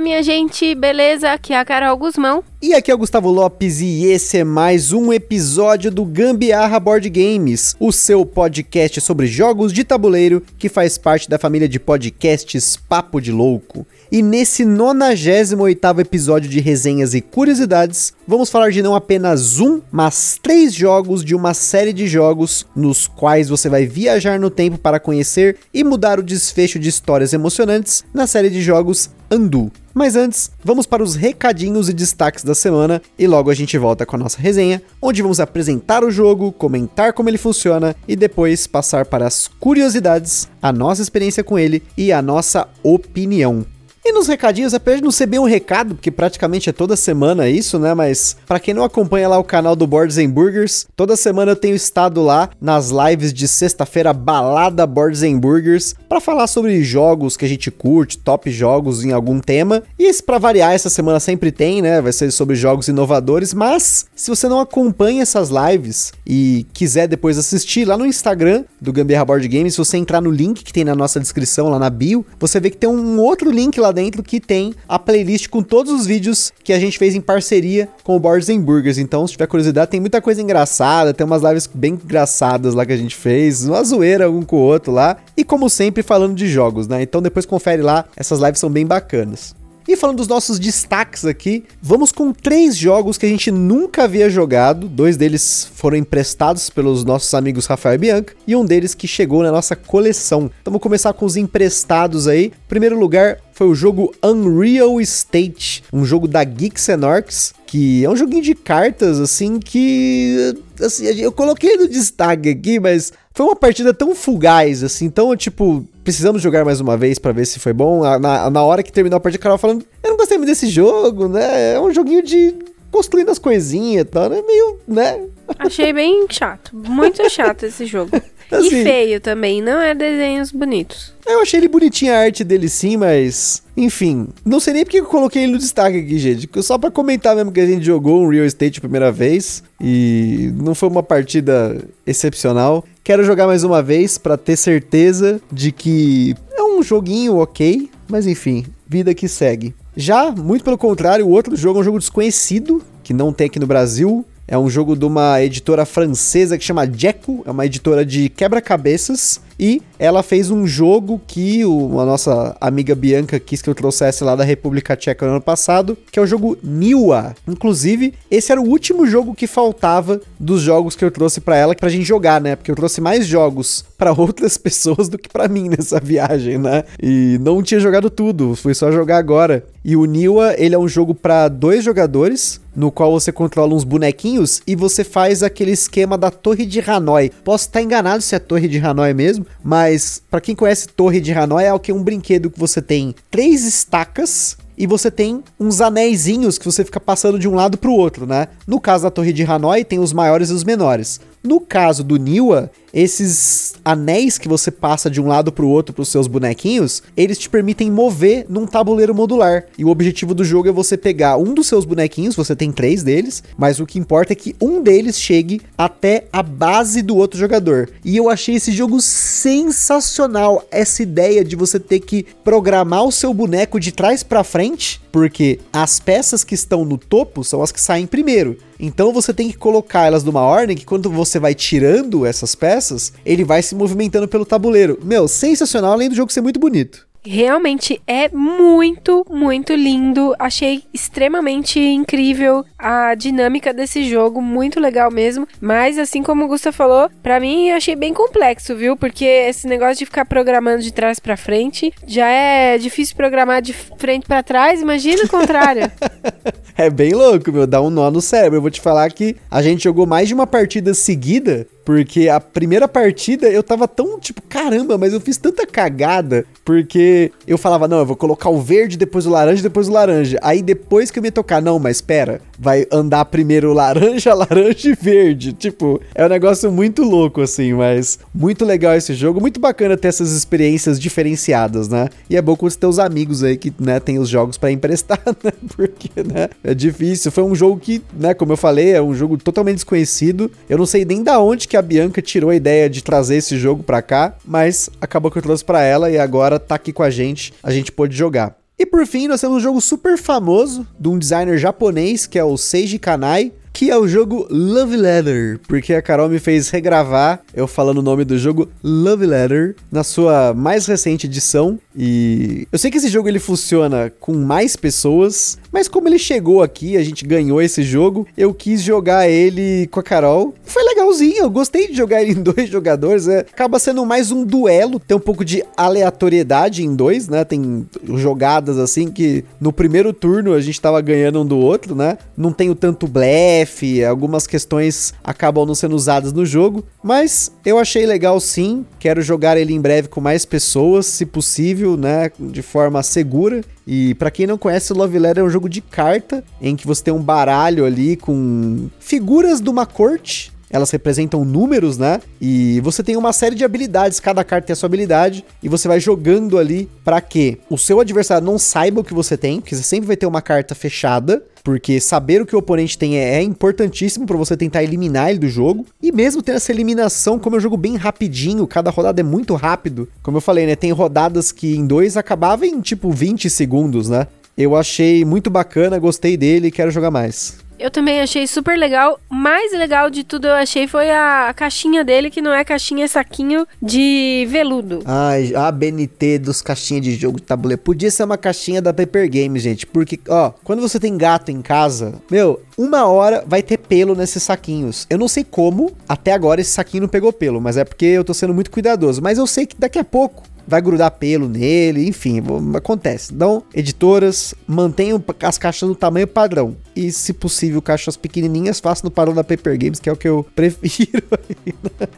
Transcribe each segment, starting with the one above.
Fala, minha gente, beleza? Aqui é a Carol Guzmão. E aqui é o Gustavo Lopes e esse é mais um episódio do Gambiarra Board Games, o seu podcast sobre jogos de tabuleiro que faz parte da família de podcasts Papo de Louco. E nesse 98º episódio de resenhas e curiosidades, vamos falar de não apenas um, mas três jogos de uma série de jogos nos quais você vai viajar no tempo para conhecer e mudar o desfecho de histórias emocionantes na série de jogos Andu. Mas antes, vamos para os recadinhos e destaques da semana e logo a gente volta com a nossa resenha, onde vamos apresentar o jogo, comentar como ele funciona e depois passar para as curiosidades, a nossa experiência com ele e a nossa opinião. E nos recadinhos, apesar de não ser bem um recado, porque praticamente é toda semana isso, né? Mas para quem não acompanha lá o canal do Boards and Burgers, toda semana eu tenho estado lá nas lives de sexta-feira balada Boards and Burgers para falar sobre jogos que a gente curte, top jogos em algum tema. E para variar essa semana sempre tem, né? Vai ser sobre jogos inovadores, mas se você não acompanha essas lives e quiser depois assistir lá no Instagram do Gambiarra Board Games, se você entrar no link que tem na nossa descrição lá na bio, você vê que tem um outro link lá dentro que tem a playlist com todos os vídeos que a gente fez em parceria com o Boards Burgers. Então, se tiver curiosidade, tem muita coisa engraçada, tem umas lives bem engraçadas lá que a gente fez, uma zoeira um com o outro lá. E como sempre, falando de jogos, né? Então depois confere lá, essas lives são bem bacanas. E falando dos nossos destaques aqui, vamos com três jogos que a gente nunca havia jogado. Dois deles foram emprestados pelos nossos amigos Rafael e Bianca, e um deles que chegou na nossa coleção. Então vamos começar com os emprestados aí. Primeiro lugar, foi o jogo Unreal State, um jogo da Geeks and Orcs, que é um joguinho de cartas, assim, que... Assim, eu coloquei no destaque aqui, mas foi uma partida tão fugaz, assim, então, tipo, precisamos jogar mais uma vez para ver se foi bom. Na, na hora que terminou a partida, o Carol falando, eu não gostei muito desse jogo, né? É um joguinho de construindo as coisinhas e tal, né? Meio, né? Achei bem chato, muito chato esse jogo. Assim, e feio também, não é desenhos bonitos. Eu achei ele bonitinho a arte dele sim, mas. Enfim, não sei nem porque eu coloquei ele no destaque aqui, gente. Só pra comentar mesmo que a gente jogou um Real Estate a primeira vez e não foi uma partida excepcional. Quero jogar mais uma vez para ter certeza de que é um joguinho ok, mas enfim, vida que segue. Já, muito pelo contrário, o outro jogo é um jogo desconhecido, que não tem aqui no Brasil, é um jogo de uma editora francesa que chama Jeco, é uma editora de quebra-cabeças. E ela fez um jogo que o, a nossa amiga Bianca quis que eu trouxesse lá da República Tcheca no ano passado, que é o jogo Niwa. Inclusive, esse era o último jogo que faltava dos jogos que eu trouxe para ela pra gente jogar, né? Porque eu trouxe mais jogos para outras pessoas do que para mim nessa viagem, né? E não tinha jogado tudo, fui só jogar agora. E o Niwa, ele é um jogo para dois jogadores, no qual você controla uns bonequinhos e você faz aquele esquema da Torre de Hanoi. Posso estar enganado se é Torre de Hanoi mesmo, mas para quem conhece Torre de Hanoi é o que um brinquedo que você tem três estacas e você tem uns anéisinhos que você fica passando de um lado para o outro, né? No caso da Torre de Hanoi tem os maiores e os menores. No caso do Niwa, esses anéis que você passa de um lado para o outro para os seus bonequinhos, eles te permitem mover num tabuleiro modular. E o objetivo do jogo é você pegar um dos seus bonequinhos, você tem três deles, mas o que importa é que um deles chegue até a base do outro jogador. E eu achei esse jogo sensacional, essa ideia de você ter que programar o seu boneco de trás para frente, porque as peças que estão no topo são as que saem primeiro. Então você tem que colocar elas numa ordem que quando você vai tirando essas peças, ele vai se movimentando pelo tabuleiro. Meu, sensacional, além do jogo ser muito bonito. Realmente é muito, muito lindo. Achei extremamente incrível a dinâmica desse jogo, muito legal mesmo. Mas assim como o Gusta falou, para mim achei bem complexo, viu? Porque esse negócio de ficar programando de trás para frente já é difícil programar de frente para trás, imagina o contrário. é bem louco, meu, dá um nó no cérebro. Eu vou te falar que a gente jogou mais de uma partida seguida Porque a primeira partida eu tava tão tipo, caramba, mas eu fiz tanta cagada. Porque eu falava, não, eu vou colocar o verde, depois o laranja, depois o laranja. Aí depois que eu me tocar, não, mas espera, vai andar primeiro laranja, laranja e verde. Tipo, é um negócio muito louco, assim, mas muito legal esse jogo. Muito bacana ter essas experiências diferenciadas, né? E é bom com os teus amigos aí que, né, tem os jogos para emprestar, né? Porque, né, é difícil. Foi um jogo que, né, como eu falei, é um jogo totalmente desconhecido. Eu não sei nem da onde que a Bianca tirou a ideia de trazer esse jogo pra cá, mas acabou que eu trouxe pra ela e agora tá aqui com a gente, a gente pôde jogar. E por fim, nós temos um jogo super famoso de um designer japonês que é o Seiji Kanai, que é o jogo Love Letter, porque a Carol me fez regravar eu falando o nome do jogo Love Letter na sua mais recente edição. E eu sei que esse jogo ele funciona com mais pessoas, mas como ele chegou aqui, a gente ganhou esse jogo, eu quis jogar ele com a Carol. Foi legalzinho, eu gostei de jogar ele em dois jogadores. É, acaba sendo mais um duelo, tem um pouco de aleatoriedade em dois, né? Tem jogadas assim que no primeiro turno a gente tava ganhando um do outro, né? Não tem o tanto blefe, algumas questões acabam não sendo usadas no jogo, mas eu achei legal sim. Quero jogar ele em breve com mais pessoas, se possível, né? De forma segura. E para quem não conhece, Love Letter é um jogo de carta em que você tem um baralho ali com figuras de uma corte elas representam números, né? E você tem uma série de habilidades, cada carta tem a sua habilidade, e você vai jogando ali para que o seu adversário não saiba o que você tem, porque você sempre vai ter uma carta fechada, porque saber o que o oponente tem é, é importantíssimo para você tentar eliminar ele do jogo. E mesmo ter essa eliminação, como é um jogo bem rapidinho, cada rodada é muito rápido. Como eu falei, né? Tem rodadas que em dois acabava em tipo 20 segundos, né? Eu achei muito bacana, gostei dele e quero jogar mais. Eu também achei super legal. Mais legal de tudo eu achei foi a caixinha dele, que não é caixinha, é saquinho de veludo. Ai, a BNT dos caixinhas de jogo de tabuleiro. Podia ser uma caixinha da Paper Games, gente. Porque, ó, quando você tem gato em casa, meu, uma hora vai ter pelo nesses saquinhos. Eu não sei como, até agora esse saquinho não pegou pelo, mas é porque eu tô sendo muito cuidadoso. Mas eu sei que daqui a pouco vai grudar pelo nele, enfim, acontece. Então, editoras, mantenham as caixas no tamanho padrão. E, se possível, caixas pequenininhas, faça no padrão da Paper Games, que é o que eu prefiro.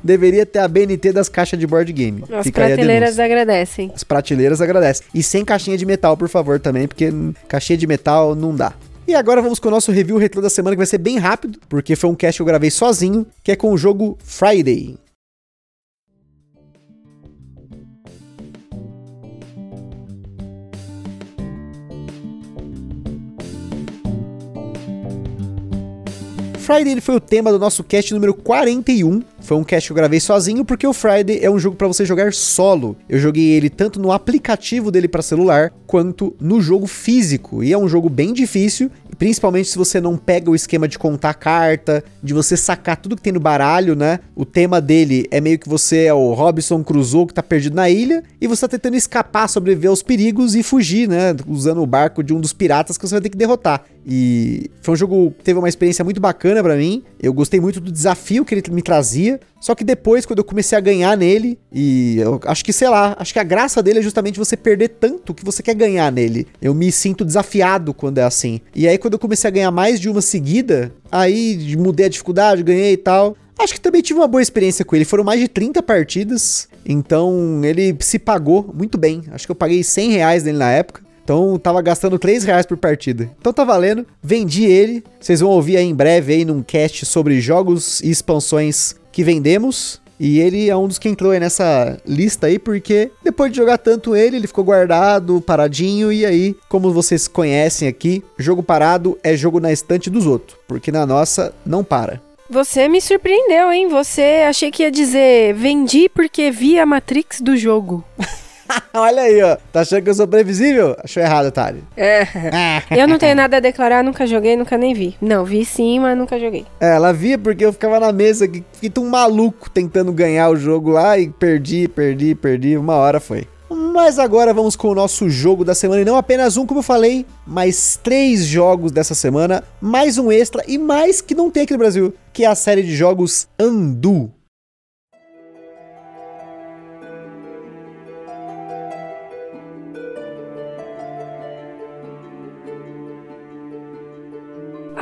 Deveria ter a BNT das caixas de board game. As Fica prateleiras agradecem. As prateleiras agradecem. E sem caixinha de metal, por favor, também, porque caixinha de metal não dá. E agora vamos com o nosso review retrô da semana, que vai ser bem rápido, porque foi um cast que eu gravei sozinho, que é com o jogo Friday. Friday foi o tema do nosso cast número 41. Foi um cast que eu gravei sozinho porque o Friday é um jogo para você jogar solo. Eu joguei ele tanto no aplicativo dele para celular quanto no jogo físico. E é um jogo bem difícil, principalmente se você não pega o esquema de contar carta, de você sacar tudo que tem no baralho, né? O tema dele é meio que você é o Robinson Crusoe que tá perdido na ilha e você tá tentando escapar, sobreviver aos perigos e fugir, né? Usando o barco de um dos piratas que você vai ter que derrotar. E foi um jogo que teve uma experiência muito bacana para mim. Eu gostei muito do desafio que ele me trazia. Só que depois, quando eu comecei a ganhar nele, e eu acho que, sei lá, acho que a graça dele é justamente você perder tanto que você quer ganhar nele. Eu me sinto desafiado quando é assim. E aí, quando eu comecei a ganhar mais de uma seguida, aí mudei a dificuldade, ganhei e tal. Acho que também tive uma boa experiência com ele. Foram mais de 30 partidas. Então ele se pagou muito bem. Acho que eu paguei 100 reais nele na época. Então tava gastando 3 reais por partida. Então tá valendo. Vendi ele. Vocês vão ouvir aí em breve aí num cast sobre jogos e expansões que vendemos. E ele é um dos que entrou aí nessa lista aí, porque depois de jogar tanto ele, ele ficou guardado, paradinho, e aí, como vocês conhecem aqui, jogo parado é jogo na estante dos outros, porque na nossa não para. Você me surpreendeu, hein? Você achei que ia dizer vendi porque vi a Matrix do jogo. Olha aí, ó. Tá achando que eu sou previsível? Achou errado, Tari. É. eu não tenho nada a declarar, nunca joguei, nunca nem vi. Não, vi sim, mas nunca joguei. É, ela via porque eu ficava na mesa, que fiquei um maluco tentando ganhar o jogo lá e perdi, perdi, perdi. Uma hora foi. Mas agora vamos com o nosso jogo da semana. E não apenas um, como eu falei, mas três jogos dessa semana. Mais um extra e mais que não tem aqui no Brasil, que é a série de jogos Andu.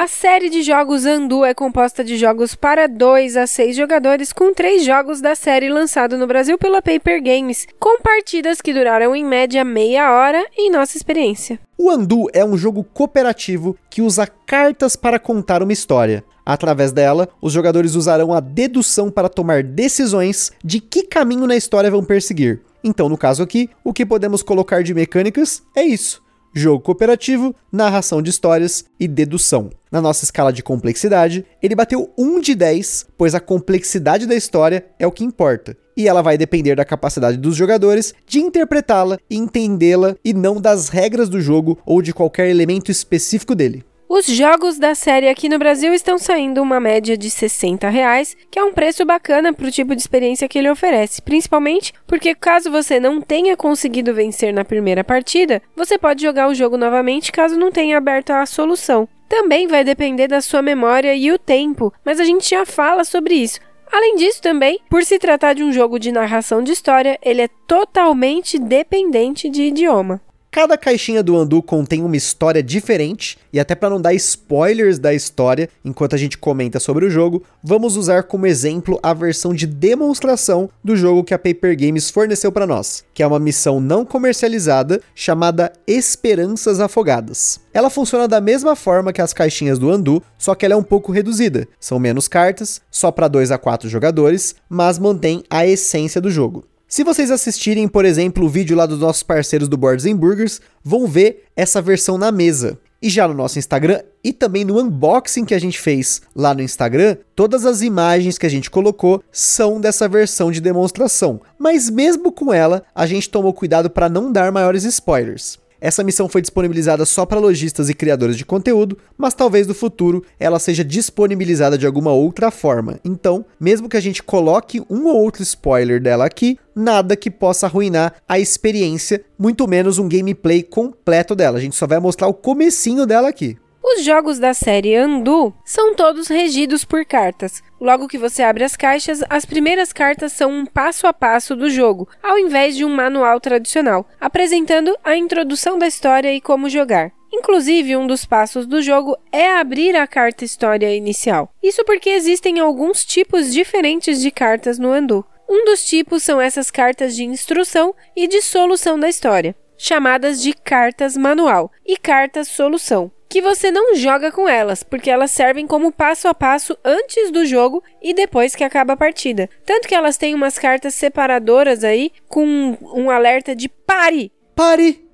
A série de jogos Andu é composta de jogos para 2 a 6 jogadores, com três jogos da série lançado no Brasil pela Paper Games, com partidas que duraram em média meia hora em nossa experiência. O Andu é um jogo cooperativo que usa cartas para contar uma história. Através dela, os jogadores usarão a dedução para tomar decisões de que caminho na história vão perseguir. Então, no caso aqui, o que podemos colocar de mecânicas é isso jogo cooperativo, narração de histórias e dedução. Na nossa escala de complexidade, ele bateu 1 de 10, pois a complexidade da história é o que importa. E ela vai depender da capacidade dos jogadores de interpretá-la entendê-la e não das regras do jogo ou de qualquer elemento específico dele. Os jogos da série aqui no Brasil estão saindo uma média de 60 reais, que é um preço bacana para o tipo de experiência que ele oferece, principalmente porque caso você não tenha conseguido vencer na primeira partida, você pode jogar o jogo novamente caso não tenha aberto a solução. Também vai depender da sua memória e o tempo, mas a gente já fala sobre isso. Além disso, também, por se tratar de um jogo de narração de história, ele é totalmente dependente de idioma. Cada caixinha do Andu contém uma história diferente, e até para não dar spoilers da história enquanto a gente comenta sobre o jogo, vamos usar como exemplo a versão de demonstração do jogo que a Paper Games forneceu para nós, que é uma missão não comercializada chamada Esperanças Afogadas. Ela funciona da mesma forma que as caixinhas do Andu, só que ela é um pouco reduzida. São menos cartas, só para 2 a 4 jogadores, mas mantém a essência do jogo. Se vocês assistirem, por exemplo, o vídeo lá dos nossos parceiros do Boards and Burgers, vão ver essa versão na mesa. E já no nosso Instagram e também no unboxing que a gente fez lá no Instagram, todas as imagens que a gente colocou são dessa versão de demonstração. Mas mesmo com ela, a gente tomou cuidado para não dar maiores spoilers. Essa missão foi disponibilizada só para lojistas e criadores de conteúdo, mas talvez no futuro ela seja disponibilizada de alguma outra forma. Então, mesmo que a gente coloque um ou outro spoiler dela aqui, nada que possa arruinar a experiência, muito menos um gameplay completo dela. A gente só vai mostrar o comecinho dela aqui. Os jogos da série Andu são todos regidos por cartas. Logo que você abre as caixas, as primeiras cartas são um passo a passo do jogo, ao invés de um manual tradicional, apresentando a introdução da história e como jogar. Inclusive, um dos passos do jogo é abrir a carta história inicial. Isso porque existem alguns tipos diferentes de cartas no Andu. Um dos tipos são essas cartas de instrução e de solução da história, chamadas de cartas manual e cartas solução que você não joga com elas, porque elas servem como passo a passo antes do jogo e depois que acaba a partida. Tanto que elas têm umas cartas separadoras aí com um alerta de pare. Pare!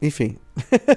Enfim,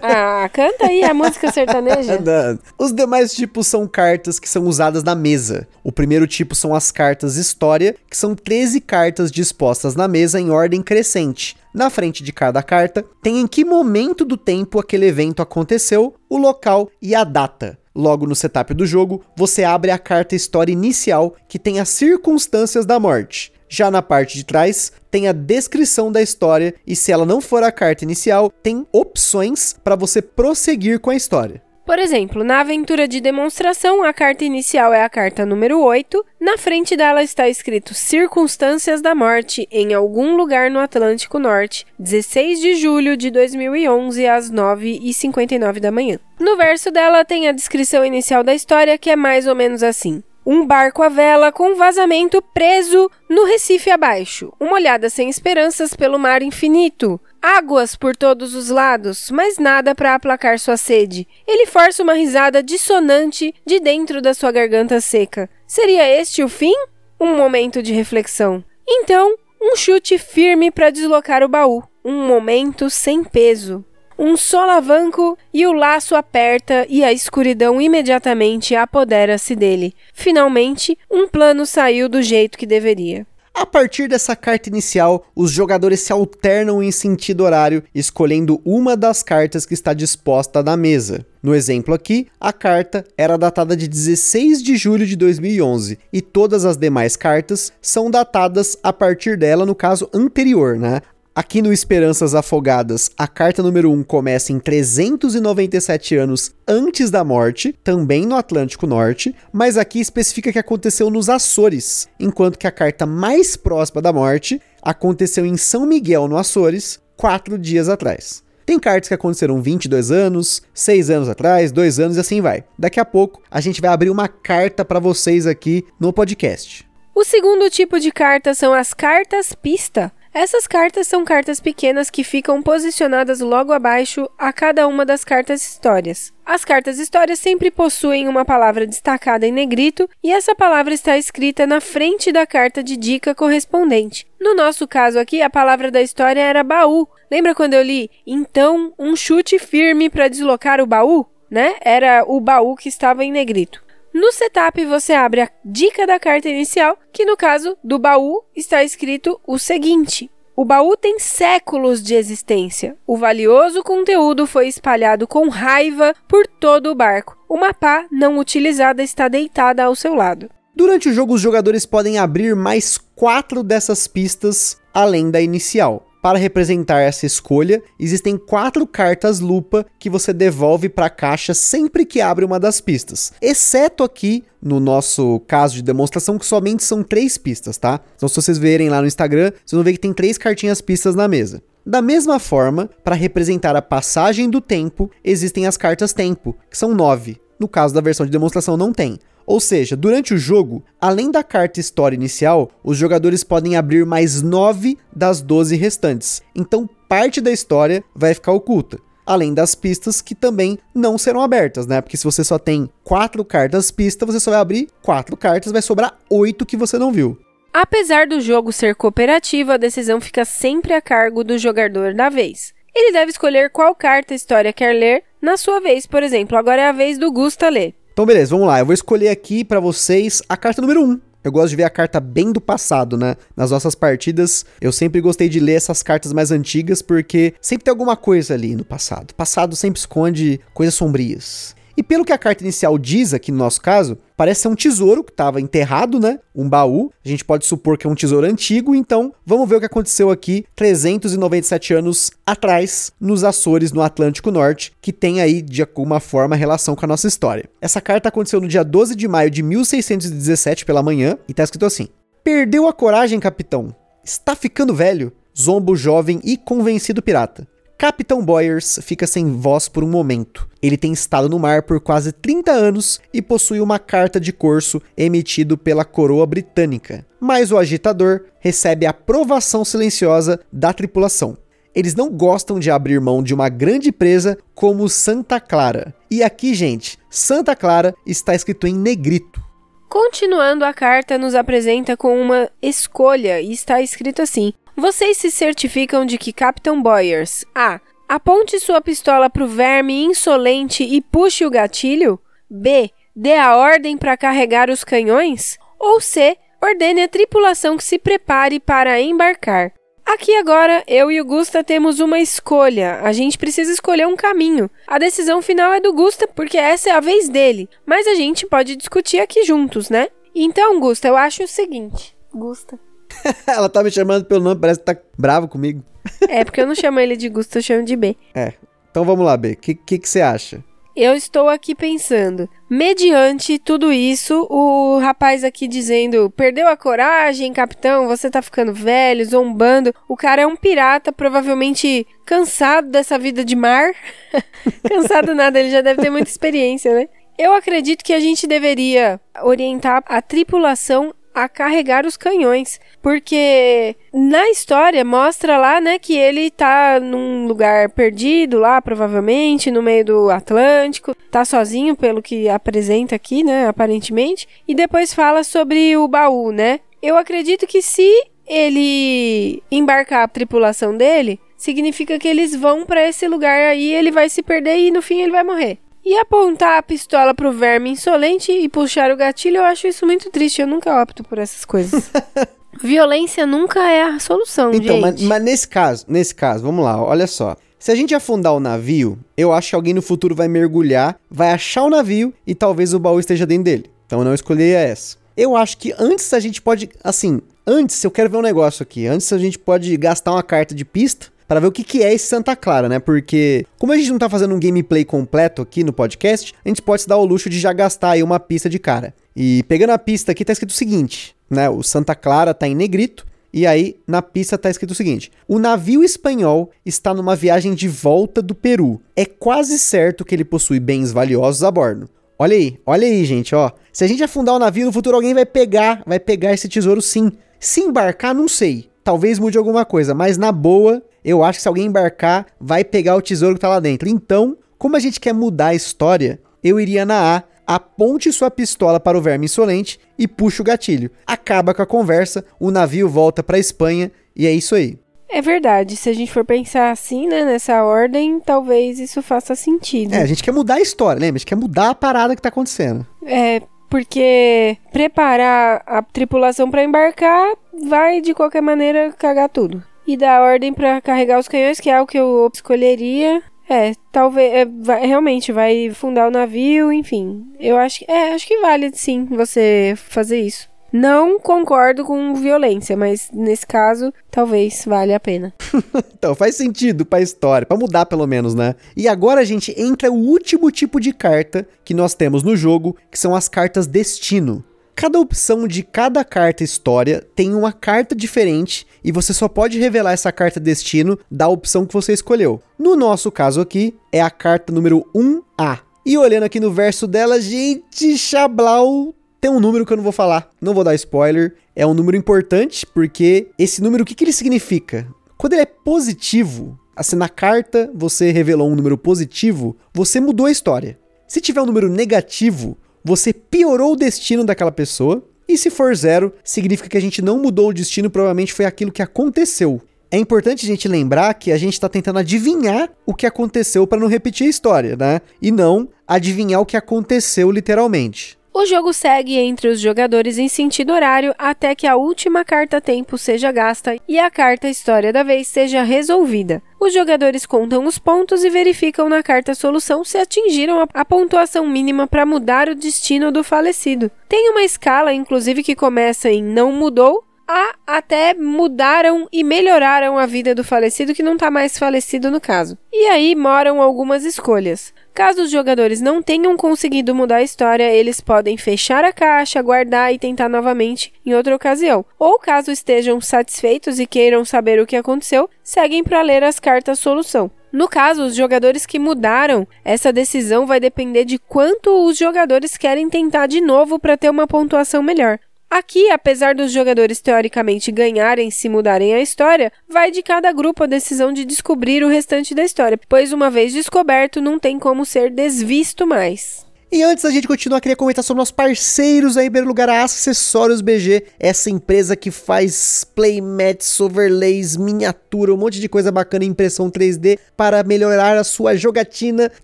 ah, canta aí a música sertaneja. Os demais tipos são cartas que são usadas na mesa. O primeiro tipo são as cartas História, que são 13 cartas dispostas na mesa em ordem crescente. Na frente de cada carta tem em que momento do tempo aquele evento aconteceu, o local e a data. Logo no setup do jogo, você abre a carta História inicial, que tem as circunstâncias da morte. Já na parte de trás, tem a descrição da história e se ela não for a carta inicial, tem opções para você prosseguir com a história. Por exemplo, na aventura de demonstração, a carta inicial é a carta número 8. Na frente dela está escrito Circunstâncias da Morte em algum lugar no Atlântico Norte, 16 de julho de 2011, às 9h59 da manhã. No verso dela tem a descrição inicial da história, que é mais ou menos assim. Um barco à vela com vazamento preso no Recife abaixo. Uma olhada sem esperanças pelo mar infinito. Águas por todos os lados, mas nada para aplacar sua sede. Ele força uma risada dissonante de dentro da sua garganta seca. Seria este o fim? Um momento de reflexão. Então, um chute firme para deslocar o baú. Um momento sem peso um solavanco e o laço aperta e a escuridão imediatamente apodera-se dele. Finalmente, um plano saiu do jeito que deveria. A partir dessa carta inicial, os jogadores se alternam em sentido horário, escolhendo uma das cartas que está disposta na mesa. No exemplo aqui, a carta era datada de 16 de julho de 2011 e todas as demais cartas são datadas a partir dela, no caso anterior, né? Aqui no Esperanças Afogadas, a carta número 1 começa em 397 anos antes da morte, também no Atlântico Norte, mas aqui especifica que aconteceu nos Açores, enquanto que a carta mais próxima da morte aconteceu em São Miguel, no Açores, quatro dias atrás. Tem cartas que aconteceram 22 anos, 6 anos atrás, 2 anos e assim vai. Daqui a pouco a gente vai abrir uma carta para vocês aqui no podcast. O segundo tipo de carta são as cartas pista. Essas cartas são cartas pequenas que ficam posicionadas logo abaixo a cada uma das cartas histórias. As cartas histórias sempre possuem uma palavra destacada em negrito e essa palavra está escrita na frente da carta de dica correspondente. No nosso caso aqui, a palavra da história era baú. Lembra quando eu li? Então, um chute firme para deslocar o baú? Né? Era o baú que estava em negrito. No setup, você abre a dica da carta inicial, que no caso do baú está escrito o seguinte: O baú tem séculos de existência. O valioso conteúdo foi espalhado com raiva por todo o barco. Uma pá não utilizada está deitada ao seu lado. Durante o jogo, os jogadores podem abrir mais quatro dessas pistas além da inicial. Para representar essa escolha, existem quatro cartas lupa que você devolve para a caixa sempre que abre uma das pistas. Exceto aqui, no nosso caso de demonstração, que somente são três pistas, tá? Então, se vocês verem lá no Instagram, vocês vão ver que tem três cartinhas pistas na mesa. Da mesma forma, para representar a passagem do tempo, existem as cartas tempo, que são nove. No caso da versão de demonstração, não tem. Ou seja, durante o jogo, além da carta história inicial, os jogadores podem abrir mais 9 das 12 restantes. Então, parte da história vai ficar oculta. Além das pistas que também não serão abertas, né? Porque se você só tem quatro cartas pista, você só vai abrir quatro cartas, vai sobrar oito que você não viu. Apesar do jogo ser cooperativo, a decisão fica sempre a cargo do jogador da vez. Ele deve escolher qual carta história quer ler na sua vez, por exemplo. Agora é a vez do Gusta ler. Então, beleza, vamos lá. Eu vou escolher aqui para vocês a carta número 1. Eu gosto de ver a carta bem do passado, né? Nas nossas partidas, eu sempre gostei de ler essas cartas mais antigas porque sempre tem alguma coisa ali no passado. O passado sempre esconde coisas sombrias. E pelo que a carta inicial diz aqui no nosso caso, parece ser um tesouro que estava enterrado, né? Um baú. A gente pode supor que é um tesouro antigo, então vamos ver o que aconteceu aqui 397 anos atrás nos Açores, no Atlântico Norte, que tem aí de alguma forma relação com a nossa história. Essa carta aconteceu no dia 12 de maio de 1617 pela manhã e tá escrito assim: Perdeu a coragem, capitão. Está ficando velho. Zombo jovem e convencido pirata. Capitão Boyers fica sem voz por um momento. Ele tem estado no mar por quase 30 anos e possui uma carta de corso emitido pela coroa britânica. Mas o agitador recebe a aprovação silenciosa da tripulação. Eles não gostam de abrir mão de uma grande presa como Santa Clara. E aqui, gente, Santa Clara está escrito em negrito. Continuando, a carta nos apresenta com uma escolha e está escrito assim: vocês se certificam de que Capitão Boyers A. Aponte sua pistola para o verme insolente e puxe o gatilho? B. Dê a ordem para carregar os canhões? Ou C. Ordene a tripulação que se prepare para embarcar. Aqui agora, eu e o Gusta temos uma escolha. A gente precisa escolher um caminho. A decisão final é do Gusta, porque essa é a vez dele. Mas a gente pode discutir aqui juntos, né? Então, Gusta, eu acho o seguinte. Gusta. Ela tá me chamando pelo nome, parece que tá bravo comigo. é, porque eu não chamo ele de Gusto, eu chamo de B. É. Então vamos lá, B. O que, que, que você acha? Eu estou aqui pensando, mediante tudo isso, o rapaz aqui dizendo: perdeu a coragem, capitão, você tá ficando velho, zombando. O cara é um pirata, provavelmente cansado dessa vida de mar. cansado nada, ele já deve ter muita experiência, né? Eu acredito que a gente deveria orientar a tripulação a carregar os canhões, porque na história mostra lá, né, que ele tá num lugar perdido lá, provavelmente, no meio do Atlântico, tá sozinho pelo que apresenta aqui, né, aparentemente, e depois fala sobre o baú, né? Eu acredito que se ele embarcar a tripulação dele, significa que eles vão para esse lugar aí, ele vai se perder e no fim ele vai morrer. E apontar a pistola pro verme insolente e puxar o gatilho, eu acho isso muito triste. Eu nunca opto por essas coisas. Violência nunca é a solução, então, gente. Mas, mas nesse caso, nesse caso, vamos lá, olha só. Se a gente afundar o navio, eu acho que alguém no futuro vai mergulhar, vai achar o navio e talvez o baú esteja dentro dele. Então eu não escolhi essa. Eu acho que antes a gente pode, assim, antes eu quero ver um negócio aqui. Antes a gente pode gastar uma carta de pista para ver o que, que é esse Santa Clara, né? Porque, como a gente não tá fazendo um gameplay completo aqui no podcast, a gente pode se dar o luxo de já gastar aí uma pista de cara. E pegando a pista aqui, tá escrito o seguinte, né? O Santa Clara tá em negrito, E aí, na pista tá escrito o seguinte: o navio espanhol está numa viagem de volta do Peru. É quase certo que ele possui bens valiosos a bordo. Olha aí, olha aí, gente, ó. Se a gente afundar o navio no futuro, alguém vai pegar, vai pegar esse tesouro sim. Se embarcar, não sei. Talvez mude alguma coisa, mas na boa, eu acho que se alguém embarcar, vai pegar o tesouro que tá lá dentro. Então, como a gente quer mudar a história, eu iria na A, aponte sua pistola para o verme insolente e puxe o gatilho. Acaba com a conversa, o navio volta para Espanha e é isso aí. É verdade, se a gente for pensar assim, né, nessa ordem, talvez isso faça sentido. É, a gente quer mudar a história, lembra? A gente quer mudar a parada que tá acontecendo. É, porque preparar a tripulação para embarcar vai de qualquer maneira cagar tudo. E dar ordem para carregar os canhões, que é o que eu escolheria. É, talvez é, vai, realmente vai fundar o navio, enfim. Eu acho, é, acho que vale sim você fazer isso. Não concordo com violência, mas nesse caso, talvez valha a pena. então, faz sentido pra história, pra mudar pelo menos, né? E agora a gente entra o último tipo de carta que nós temos no jogo, que são as cartas destino. Cada opção de cada carta história tem uma carta diferente e você só pode revelar essa carta destino da opção que você escolheu. No nosso caso aqui, é a carta número 1A. E olhando aqui no verso dela, gente, Chablau tem um número que eu não vou falar, não vou dar spoiler. É um número importante porque esse número, o que, que ele significa? Quando ele é positivo, assim, na carta você revelou um número positivo, você mudou a história. Se tiver um número negativo, você piorou o destino daquela pessoa. E se for zero, significa que a gente não mudou o destino, provavelmente foi aquilo que aconteceu. É importante a gente lembrar que a gente está tentando adivinhar o que aconteceu para não repetir a história, né? E não adivinhar o que aconteceu literalmente. O jogo segue entre os jogadores em sentido horário até que a última carta tempo seja gasta e a carta história da vez seja resolvida. Os jogadores contam os pontos e verificam na carta solução se atingiram a, pontuação mínima para mudar o destino do falecido. Tem uma escala, inclusive, que começa em não mudou a até mudaram e melhoraram a vida do falecido que não está mais falecido no caso. E aí moram algumas escolhas. Caso os jogadores não tenham conseguido mudar a história, eles podem fechar a caixa, guardar e tentar novamente em outra ocasião. Ou caso estejam satisfeitos e queiram saber o que aconteceu, seguem para ler as cartas solução. No caso, os jogadores que mudaram, essa decisão vai depender de quanto os jogadores querem tentar de novo para ter uma pontuação melhor. Aqui, apesar dos jogadores teoricamente ganharem se mudarem a história, vai de cada grupo a decisão de descobrir o restante da história, pois uma vez descoberto, não tem como ser desvisto mais. E antes da gente continuar, queria comentar sobre nossos parceiros aí, em primeiro lugar, a Acessórios BG, essa empresa que faz playmats, overlays, miniatura, um monte de coisa bacana impressão 3D para melhorar a sua jogatina,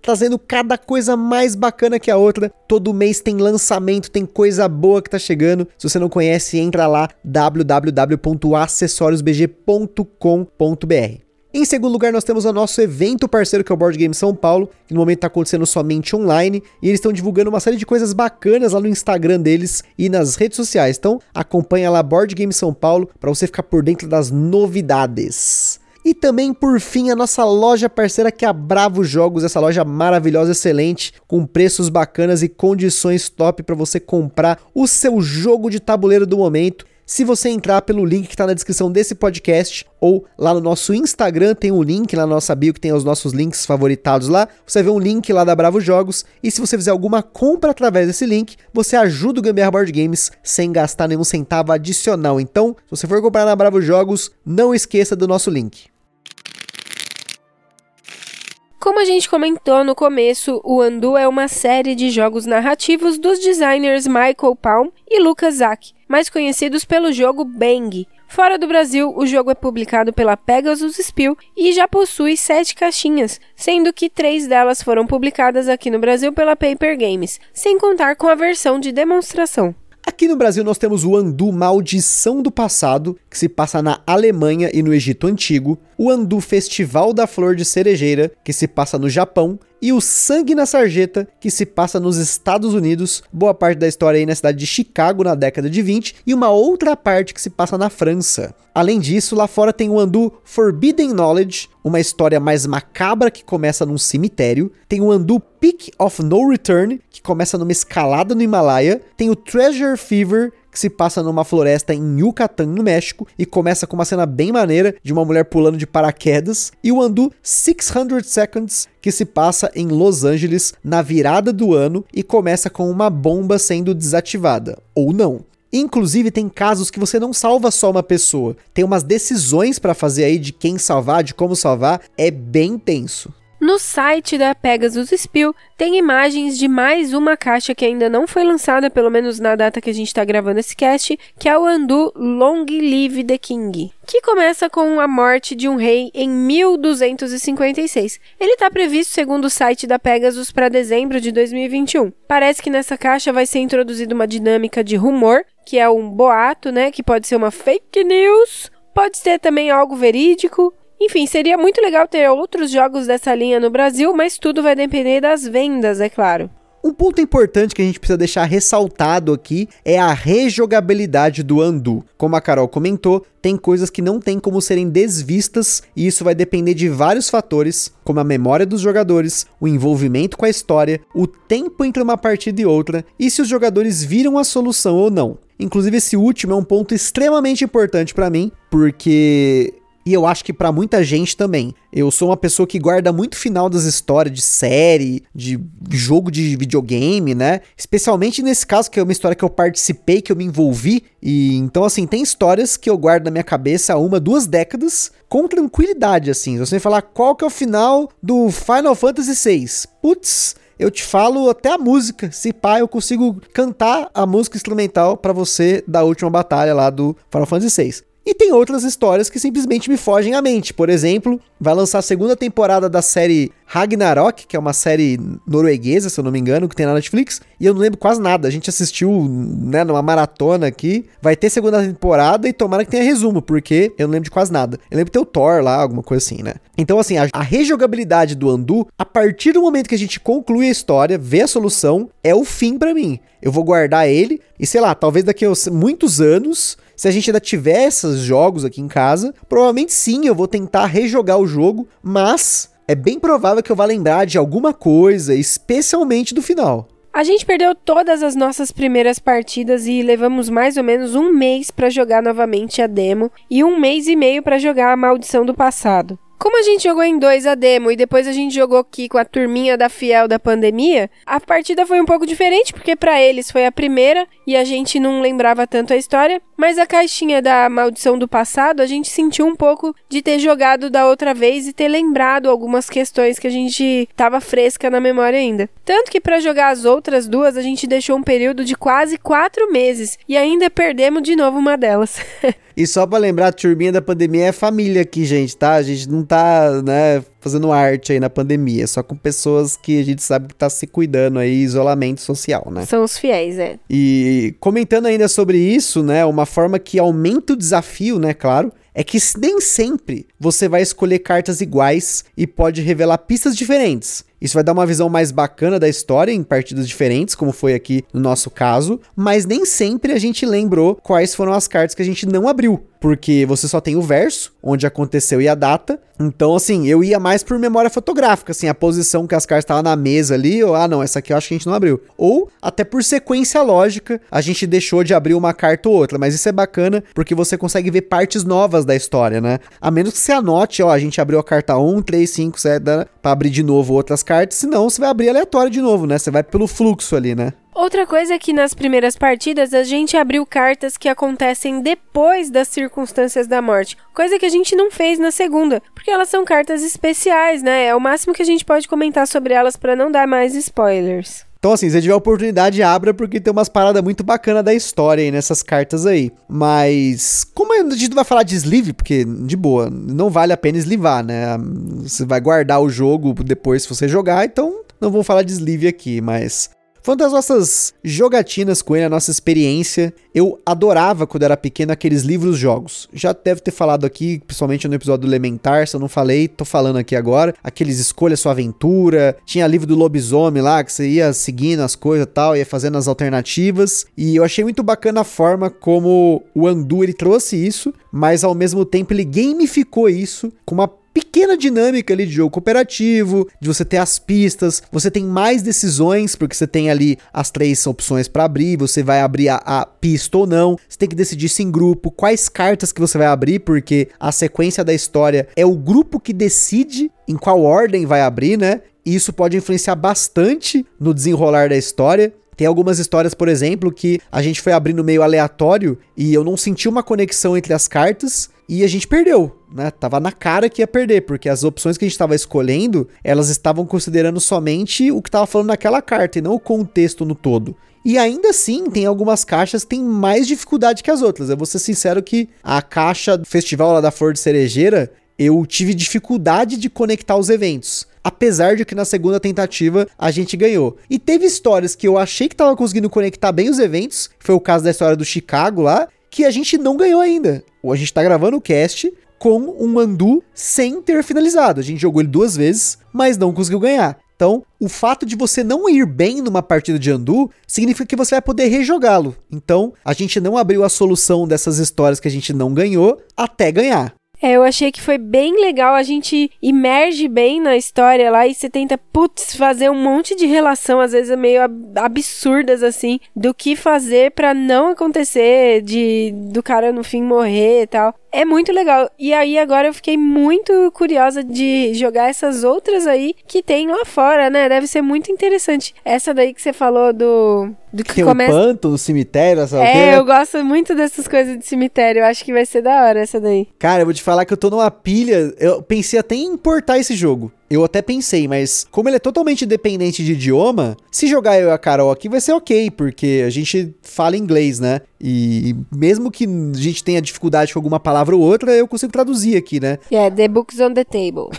trazendo cada coisa mais bacana que a outra. Todo mês tem lançamento, tem coisa boa que tá chegando. Se você não conhece, entra lá www.acessoriosbg.com.br. Em segundo lugar, nós temos o nosso evento parceiro, que é o Board Game São Paulo, que no momento está acontecendo somente online, e eles estão divulgando uma série de coisas bacanas lá no Instagram deles e nas redes sociais. Então, acompanha lá Board Game São Paulo para você ficar por dentro das novidades. E também, por fim, a nossa loja parceira que é a Bravo Jogos, essa loja maravilhosa, excelente, com preços bacanas e condições top para você comprar o seu jogo de tabuleiro do momento. Se você entrar pelo link que está na descrição desse podcast ou lá no nosso Instagram, tem um link lá na nossa bio que tem os nossos links favoritados lá. Você vê um link lá da Bravo Jogos e se você fizer alguma compra através desse link, você ajuda o Gambiarra Board Games sem gastar nenhum centavo adicional. Então, se você for comprar na Bravo Jogos, não esqueça do nosso link. Como a gente comentou no começo, o Andu é uma série de jogos narrativos dos designers Michael Palm e Lucas Zack, mais conhecidos pelo jogo Bang. Fora do Brasil, o jogo é publicado pela Pegasus Spiel e já possui sete caixinhas, sendo que três delas foram publicadas aqui no Brasil pela Paper Games, sem contar com a versão de demonstração. Aqui no Brasil nós temos o Andu Maldição do Passado, que se passa na Alemanha e no Egito Antigo, o Andu Festival da Flor de Cerejeira, que se passa no Japão, e o Sangue na Sarjeta, que se passa nos Estados Unidos, boa parte da história aí na cidade de Chicago na década de 20, e uma outra parte que se passa na França. Além disso, lá fora tem o Andu Forbidden Knowledge, uma história mais macabra que começa num cemitério. Tem o Andu Peak of No Return, que começa numa escalada no Himalaia. Tem o Treasure Fever, que se passa numa floresta em Yucatán, no México, e começa com uma cena bem maneira de uma mulher pulando de paraquedas, e o Andu 600 Seconds, que se passa em Los Angeles na virada do ano e começa com uma bomba sendo desativada, ou não. Inclusive, tem casos que você não salva só uma pessoa. Tem umas decisões para fazer aí de quem salvar, de como salvar. É bem tenso. No site da Pegasus Spill tem imagens de mais uma caixa que ainda não foi lançada, pelo menos na data que a gente está gravando esse cast, que é o Andu Long Live the King, que começa com a morte de um rei em 1256. Ele está previsto, segundo o site da Pegasus, para dezembro de 2021. Parece que nessa caixa vai ser introduzida uma dinâmica de rumor, que é um boato, né, que pode ser uma fake news, pode ser também algo verídico, enfim, seria muito legal ter outros jogos dessa linha no Brasil, mas tudo vai depender das vendas, é claro. Um ponto importante que a gente precisa deixar ressaltado aqui é a rejogabilidade do Andu. Como a Carol comentou, tem coisas que não tem como serem desvistas e isso vai depender de vários fatores, como a memória dos jogadores, o envolvimento com a história, o tempo entre uma partida e outra e se os jogadores viram a solução ou não. Inclusive esse último é um ponto extremamente importante para mim, porque e eu acho que para muita gente também. Eu sou uma pessoa que guarda muito final das histórias de série, de jogo de videogame, né? Especialmente nesse caso que é uma história que eu participei, que eu me envolvi. E então assim, tem histórias que eu guardo na minha cabeça há uma, duas décadas com tranquilidade assim. Se você falar qual que é o final do Final Fantasy VI, putz, eu te falo até a música. Se pá, eu consigo cantar a música instrumental para você da última batalha lá do Final Fantasy VI. E tem outras histórias que simplesmente me fogem à mente. Por exemplo, vai lançar a segunda temporada da série Ragnarok, que é uma série norueguesa, se eu não me engano, que tem na Netflix, e eu não lembro quase nada. A gente assistiu, né, numa maratona aqui. Vai ter segunda temporada e tomara que tenha resumo, porque eu não lembro de quase nada. Eu lembro de ter o Thor lá, alguma coisa assim, né? Então, assim, a, a rejogabilidade do Andu, a partir do momento que a gente conclui a história, vê a solução, é o fim para mim. Eu vou guardar ele e sei lá, talvez daqui a muitos anos se a gente ainda tiver esses jogos aqui em casa, provavelmente sim eu vou tentar rejogar o jogo, mas é bem provável que eu vá lembrar de alguma coisa, especialmente do final. A gente perdeu todas as nossas primeiras partidas e levamos mais ou menos um mês para jogar novamente a demo e um mês e meio para jogar a Maldição do Passado. Como a gente jogou em dois a demo e depois a gente jogou aqui com a turminha da Fiel da pandemia, a partida foi um pouco diferente, porque para eles foi a primeira e a gente não lembrava tanto a história, mas a caixinha da Maldição do Passado, a gente sentiu um pouco de ter jogado da outra vez e ter lembrado algumas questões que a gente tava fresca na memória ainda. Tanto que para jogar as outras duas, a gente deixou um período de quase quatro meses e ainda perdemos de novo uma delas. E só pra lembrar, a turminha da pandemia é família aqui, gente, tá? A gente não tá, né, fazendo arte aí na pandemia, é só com pessoas que a gente sabe que tá se cuidando aí, isolamento social, né? São os fiéis, é. E comentando ainda sobre isso, né, uma forma que aumenta o desafio, né, claro, é que nem sempre você vai escolher cartas iguais e pode revelar pistas diferentes. Isso vai dar uma visão mais bacana da história em partidas diferentes, como foi aqui no nosso caso, mas nem sempre a gente lembrou quais foram as cartas que a gente não abriu, porque você só tem o verso, onde aconteceu e a data. Então, assim, eu ia mais por memória fotográfica, assim, a posição que as cartas estavam na mesa ali, ou ah, não, essa aqui eu acho que a gente não abriu. Ou até por sequência lógica, a gente deixou de abrir uma carta ou outra, mas isso é bacana porque você consegue ver partes novas da história, né? A menos que você anote, ó, a gente abriu a carta 1, 3, 5, 7, para abrir de novo outras cartas, senão você vai abrir aleatório de novo, né? Você vai pelo fluxo ali, né? Outra coisa é que nas primeiras partidas a gente abriu cartas que acontecem depois das circunstâncias da morte, coisa que a gente não fez na segunda, porque elas são cartas especiais, né? É o máximo que a gente pode comentar sobre elas para não dar mais spoilers. Então, assim, se tiver oportunidade, abra, porque tem umas paradas muito bacanas da história aí nessas cartas aí. Mas, como a gente não vai falar de sleeve, porque, de boa, não vale a pena eslivar, né? Você vai guardar o jogo depois se você jogar, então não vou falar de sleeve aqui, mas foi uma das nossas jogatinas com ele, a nossa experiência. Eu adorava, quando era pequeno, aqueles livros-jogos. Já deve ter falado aqui, principalmente no episódio do Elementar, se eu não falei, tô falando aqui agora. Aqueles Escolha Sua Aventura. Tinha livro do lobisomem lá, que você ia seguindo as coisas e tal, ia fazendo as alternativas. E eu achei muito bacana a forma como o Andu ele trouxe isso, mas ao mesmo tempo ele gamificou isso com uma pequena dinâmica ali de jogo cooperativo, de você ter as pistas, você tem mais decisões, porque você tem ali as três opções para abrir, você vai abrir a, a, pista ou não, você tem que decidir se em grupo, quais cartas que você vai abrir, porque a sequência da história é o grupo que decide em qual ordem vai abrir, né? E isso pode influenciar bastante no desenrolar da história. Tem algumas histórias, por exemplo, que a gente foi abrindo meio aleatório e eu não senti uma conexão entre as cartas e a gente perdeu, né? Tava na cara que ia perder, porque as opções que a gente estava escolhendo, elas estavam considerando somente o que estava falando naquela carta e não o contexto no todo. E ainda assim, tem algumas caixas que têm mais dificuldade que as outras. Eu vou ser sincero que a caixa do festival lá da Flor de Cerejeira, eu tive dificuldade de conectar os eventos. Apesar de que na segunda tentativa a gente ganhou. E teve histórias que eu achei que tava conseguindo conectar bem os eventos. Foi o caso da história do Chicago lá, que a gente não ganhou ainda. Ou a gente tá gravando o cast com um Andu sem ter finalizado. A gente jogou ele duas vezes, mas não conseguiu ganhar. Então, o fato de você não ir bem numa partida de Andu significa que você vai poder rejogá-lo. Então, a gente não abriu a solução dessas histórias que a gente não ganhou até ganhar. É, eu achei que foi bem legal. A gente emerge bem na história lá e você tenta, putz, fazer um monte de relação, às vezes meio absurdas, assim, do que fazer para não acontecer, de do cara no fim morrer e tal. É muito legal. E aí agora eu fiquei muito curiosa de jogar essas outras aí que tem lá fora, né? Deve ser muito interessante. Essa daí que você falou do do que tem começa... um panto no cemitério, essa É, eu gosto muito dessas coisas de cemitério. Eu acho que vai ser da hora essa daí. Cara, eu vou te falar que eu tô numa pilha. Eu pensei até em importar esse jogo. Eu até pensei, mas como ele é totalmente dependente de idioma, se jogar eu e a Carol aqui vai ser ok, porque a gente fala inglês, né? E mesmo que a gente tenha dificuldade com alguma palavra ou outra, eu consigo traduzir aqui, né? Yeah, the book's on the table.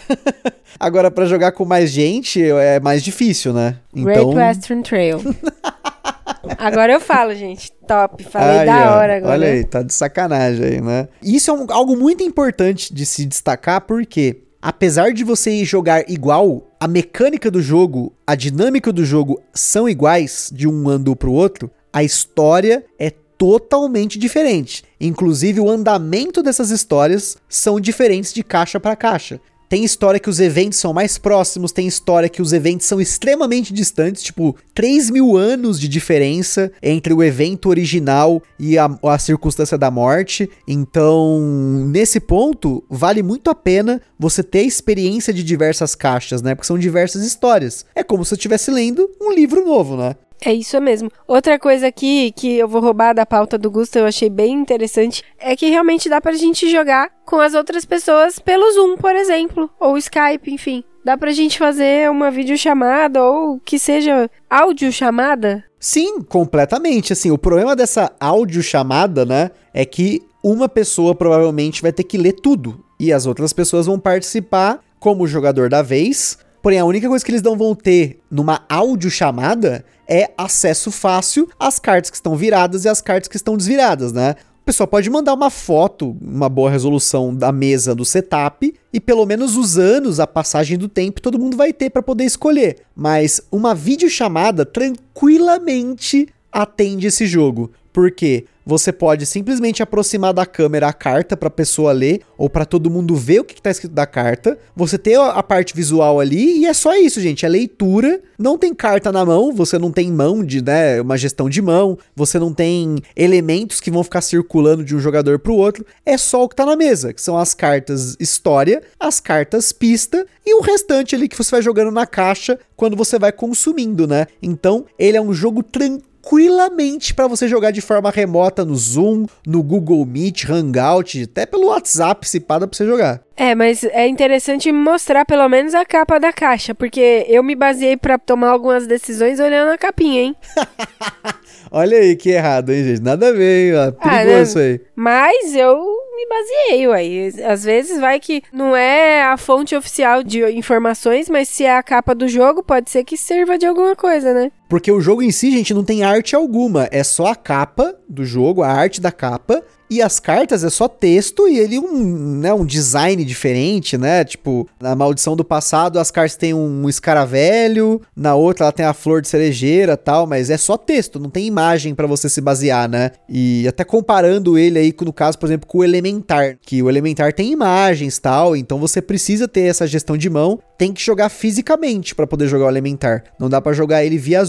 Agora, para jogar com mais gente, é mais difícil, né? Então... Great Western Trail. Agora eu falo, gente. Top. Falei da hora agora. Olha aí, tá de sacanagem aí, né? Isso é um, algo muito importante de se destacar, porque apesar de você jogar igual, a mecânica do jogo, a dinâmica do jogo são iguais de um ando pro outro, a história é totalmente diferente. Inclusive, o andamento dessas histórias são diferentes de caixa para caixa. Tem história que os eventos são mais próximos, tem história que os eventos são extremamente distantes, tipo 3 mil anos de diferença entre o evento original e a, a circunstância da morte. Então, nesse ponto, vale muito a pena você ter a experiência de diversas caixas, né? Porque são diversas histórias. É como se eu estivesse lendo um livro novo, né? É isso mesmo. Outra coisa aqui que eu vou roubar da pauta do Gusto, eu achei bem interessante, é que realmente dá pra gente jogar com as outras pessoas pelo Zoom, por exemplo, ou Skype, enfim. Dá pra gente fazer uma videochamada ou que seja áudio chamada? Sim, completamente. Assim, o problema dessa áudio chamada, né, é que uma pessoa provavelmente vai ter que ler tudo e as outras pessoas vão participar como jogador da vez. Porém, a única coisa que eles não vão ter numa áudio chamada é acesso fácil às cartas que estão viradas e às cartas que estão desviradas, né? O pessoal pode mandar uma foto, uma boa resolução da mesa do setup e pelo menos os anos, a passagem do tempo, todo mundo vai ter para poder escolher. Mas uma videochamada tranquilamente atende esse jogo. Por quê? Você pode simplesmente aproximar da câmera a carta para a pessoa ler ou para todo mundo ver o que está escrito da carta. Você tem a parte visual ali e é só isso, gente. É leitura. Não tem carta na mão, você não tem mão de, né, uma gestão de mão, você não tem elementos que vão ficar circulando de um jogador para o outro. É só o que está na mesa, que são as cartas história, as cartas pista e o restante ali que você vai jogando na caixa quando você vai consumindo, né? Então, ele é um jogo tranquilo tranquilamente para você jogar de forma remota no Zoom, no Google Meet, Hangout, até pelo WhatsApp, se para pra você jogar. É, mas é interessante mostrar pelo menos a capa da caixa, porque eu me baseei para tomar algumas decisões olhando a capinha, hein? Olha aí que errado, hein, gente? Nada a ver, hein? Perigoso ah, isso aí. Mas eu me baseei, uai. Às vezes vai que não é a fonte oficial de informações, mas se é a capa do jogo, pode ser que sirva de alguma coisa, né? Porque o jogo em si, gente, não tem arte alguma. É só a capa do jogo, a arte da capa. E as cartas é só texto e ele um, né, um design diferente, né? Tipo, na Maldição do Passado as cartas têm um escaravelho, na outra ela tem a flor de cerejeira tal, mas é só texto, não tem imagem para você se basear, né? E até comparando ele aí, no caso, por exemplo, com o Elementar, que o Elementar tem imagens tal, então você precisa ter essa gestão de mão, tem que jogar fisicamente para poder jogar o Elementar. Não dá para jogar ele via.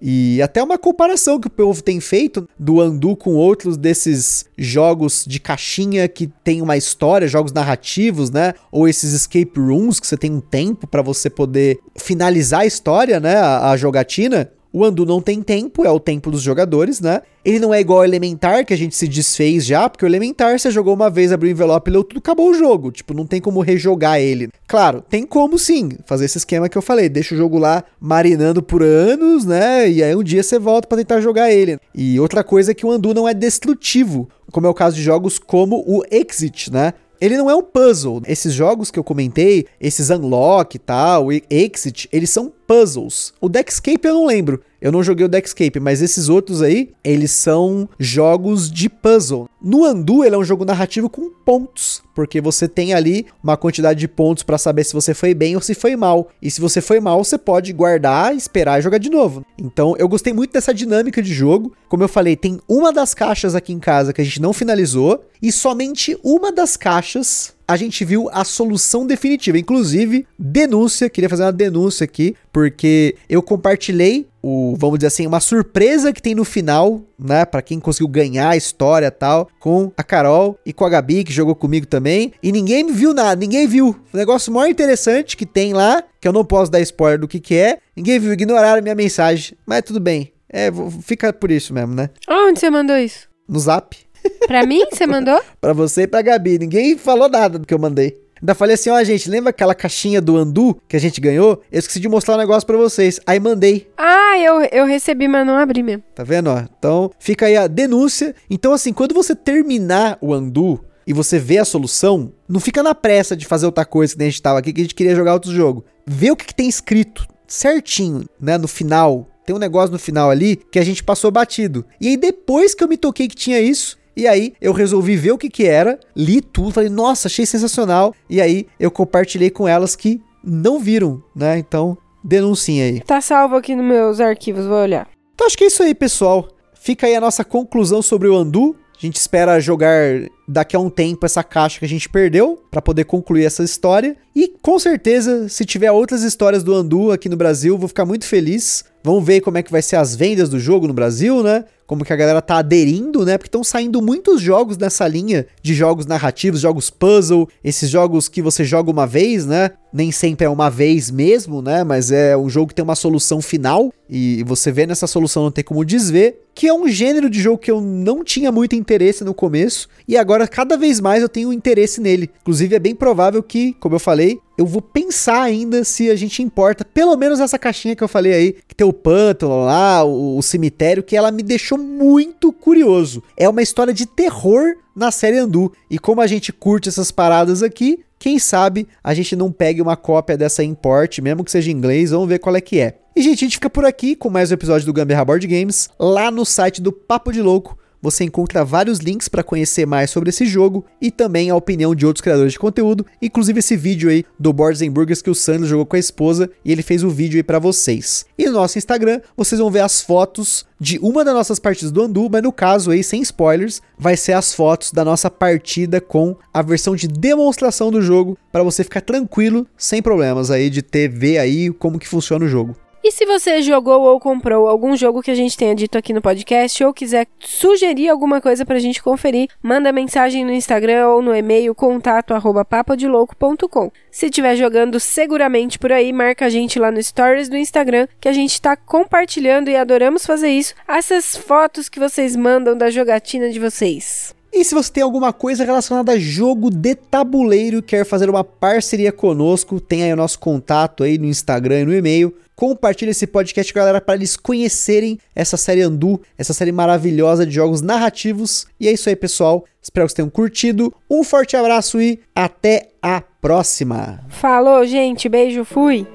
E até uma comparação que o povo tem feito do Andu com outros desses jogos de caixinha que tem uma história, jogos narrativos, né? Ou esses escape rooms que você tem um tempo para você poder finalizar a história, né? A, a jogatina. O Andu não tem tempo, é o tempo dos jogadores, né? Ele não é igual ao Elementar, que a gente se desfez já, porque o Elementar você jogou uma vez, abriu o envelope, leu tudo, acabou o jogo. Tipo, não tem como rejogar ele. Claro, tem como sim fazer esse esquema que eu falei, deixa o jogo lá marinando por anos, né? E aí um dia você volta para tentar jogar ele. E outra coisa é que o Andu não é destrutivo, como é o caso de jogos como o Exit, né? Ele não é um puzzle. Esses jogos que eu comentei, esses Unlock e tal, Exit, eles são puzzles. O Deckscape eu não lembro. Eu não joguei o Deckscape, mas esses outros aí, eles são jogos de puzzle. No Andu, ele é um jogo narrativo com pontos, porque você tem ali uma quantidade de pontos para saber se você foi bem ou se foi mal. E se você foi mal, você pode guardar, esperar e jogar de novo. Então, eu gostei muito dessa dinâmica de jogo. Como eu falei, tem uma das caixas aqui em casa que a gente não finalizou e somente uma das caixas a gente viu a solução definitiva. Inclusive, denúncia, queria fazer uma denúncia aqui, porque eu compartilhei o, vamos dizer assim, uma surpresa que tem no final, né, para quem conseguiu ganhar a história tal, com a Carol e com a Gabi que jogou comigo também, e ninguém viu nada, ninguém viu. O negócio mais interessante que tem lá, que eu não posso dar spoiler do que que é, ninguém viu, ignoraram minha mensagem, mas tudo bem. É, fica por isso mesmo, né? Onde você mandou isso? No Zap. Pra mim, você mandou? pra você e pra Gabi. Ninguém falou nada do que eu mandei. Ainda falei assim, ó, oh, gente, lembra aquela caixinha do Andu que a gente ganhou? Eu esqueci de mostrar um negócio pra vocês. Aí mandei. Ah, eu, eu recebi, mas não abri mesmo. Tá vendo, ó? Então, fica aí a denúncia. Então, assim, quando você terminar o Andu e você vê a solução, não fica na pressa de fazer outra coisa que a gente tava aqui, que a gente queria jogar outro jogo. Vê o que, que tem escrito certinho, né, no final. Tem um negócio no final ali que a gente passou batido. E aí, depois que eu me toquei que tinha isso, e aí eu resolvi ver o que que era, li tudo, falei, nossa, achei sensacional. E aí eu compartilhei com elas que não viram, né? Então, denunciem aí. Tá salvo aqui nos meus arquivos, vou olhar. Então acho que é isso aí, pessoal. Fica aí a nossa conclusão sobre o Andu. A gente espera jogar daqui a um tempo essa caixa que a gente perdeu para poder concluir essa história. E com certeza, se tiver outras histórias do Andu aqui no Brasil, vou ficar muito feliz. Vamos ver como é que vai ser as vendas do jogo no Brasil, né? Como que a galera tá aderindo, né? Porque estão saindo muitos jogos nessa linha de jogos narrativos, jogos puzzle, esses jogos que você joga uma vez, né? Nem sempre é uma vez mesmo, né? Mas é um jogo que tem uma solução final e você vê nessa solução não tem como desver, que é um gênero de jogo que eu não tinha muito interesse no começo e agora cada vez mais eu tenho interesse nele. Inclusive é bem provável que, como eu falei, eu vou pensar ainda se a gente importa, pelo menos essa caixinha que eu falei aí, que tem o pântano lá, o, o cemitério, que ela me deixou muito curioso. É uma história de terror na série Andu. E como a gente curte essas paradas aqui, quem sabe a gente não pegue uma cópia dessa import, mesmo que seja em inglês, vamos ver qual é que é. E gente, a gente fica por aqui com mais um episódio do Gambiarra Board Games, lá no site do Papo de Louco você encontra vários links para conhecer mais sobre esse jogo e também a opinião de outros criadores de conteúdo, inclusive esse vídeo aí do Boards que o Sandro jogou com a esposa e ele fez o vídeo aí para vocês. E no nosso Instagram, vocês vão ver as fotos de uma das nossas partidas do Andu, mas no caso aí, sem spoilers, vai ser as fotos da nossa partida com a versão de demonstração do jogo, para você ficar tranquilo, sem problemas aí de ter ver aí como que funciona o jogo. E se você jogou ou comprou algum jogo que a gente tenha dito aqui no podcast ou quiser sugerir alguma coisa pra gente conferir, manda mensagem no Instagram ou no e-mail contato arroba papodelouco.com. Se estiver jogando seguramente por aí, marca a gente lá no Stories do Instagram, que a gente está compartilhando e adoramos fazer isso. Essas fotos que vocês mandam da jogatina de vocês. E se você tem alguma coisa relacionada a jogo de tabuleiro e quer fazer uma parceria conosco, tem aí o nosso contato aí no Instagram e no e-mail. Compartilhe esse podcast, galera, para eles conhecerem essa série Andu, essa série maravilhosa de jogos narrativos. E é isso aí, pessoal. Espero que vocês tenham curtido. Um forte abraço e até a próxima. Falou, gente. Beijo, fui.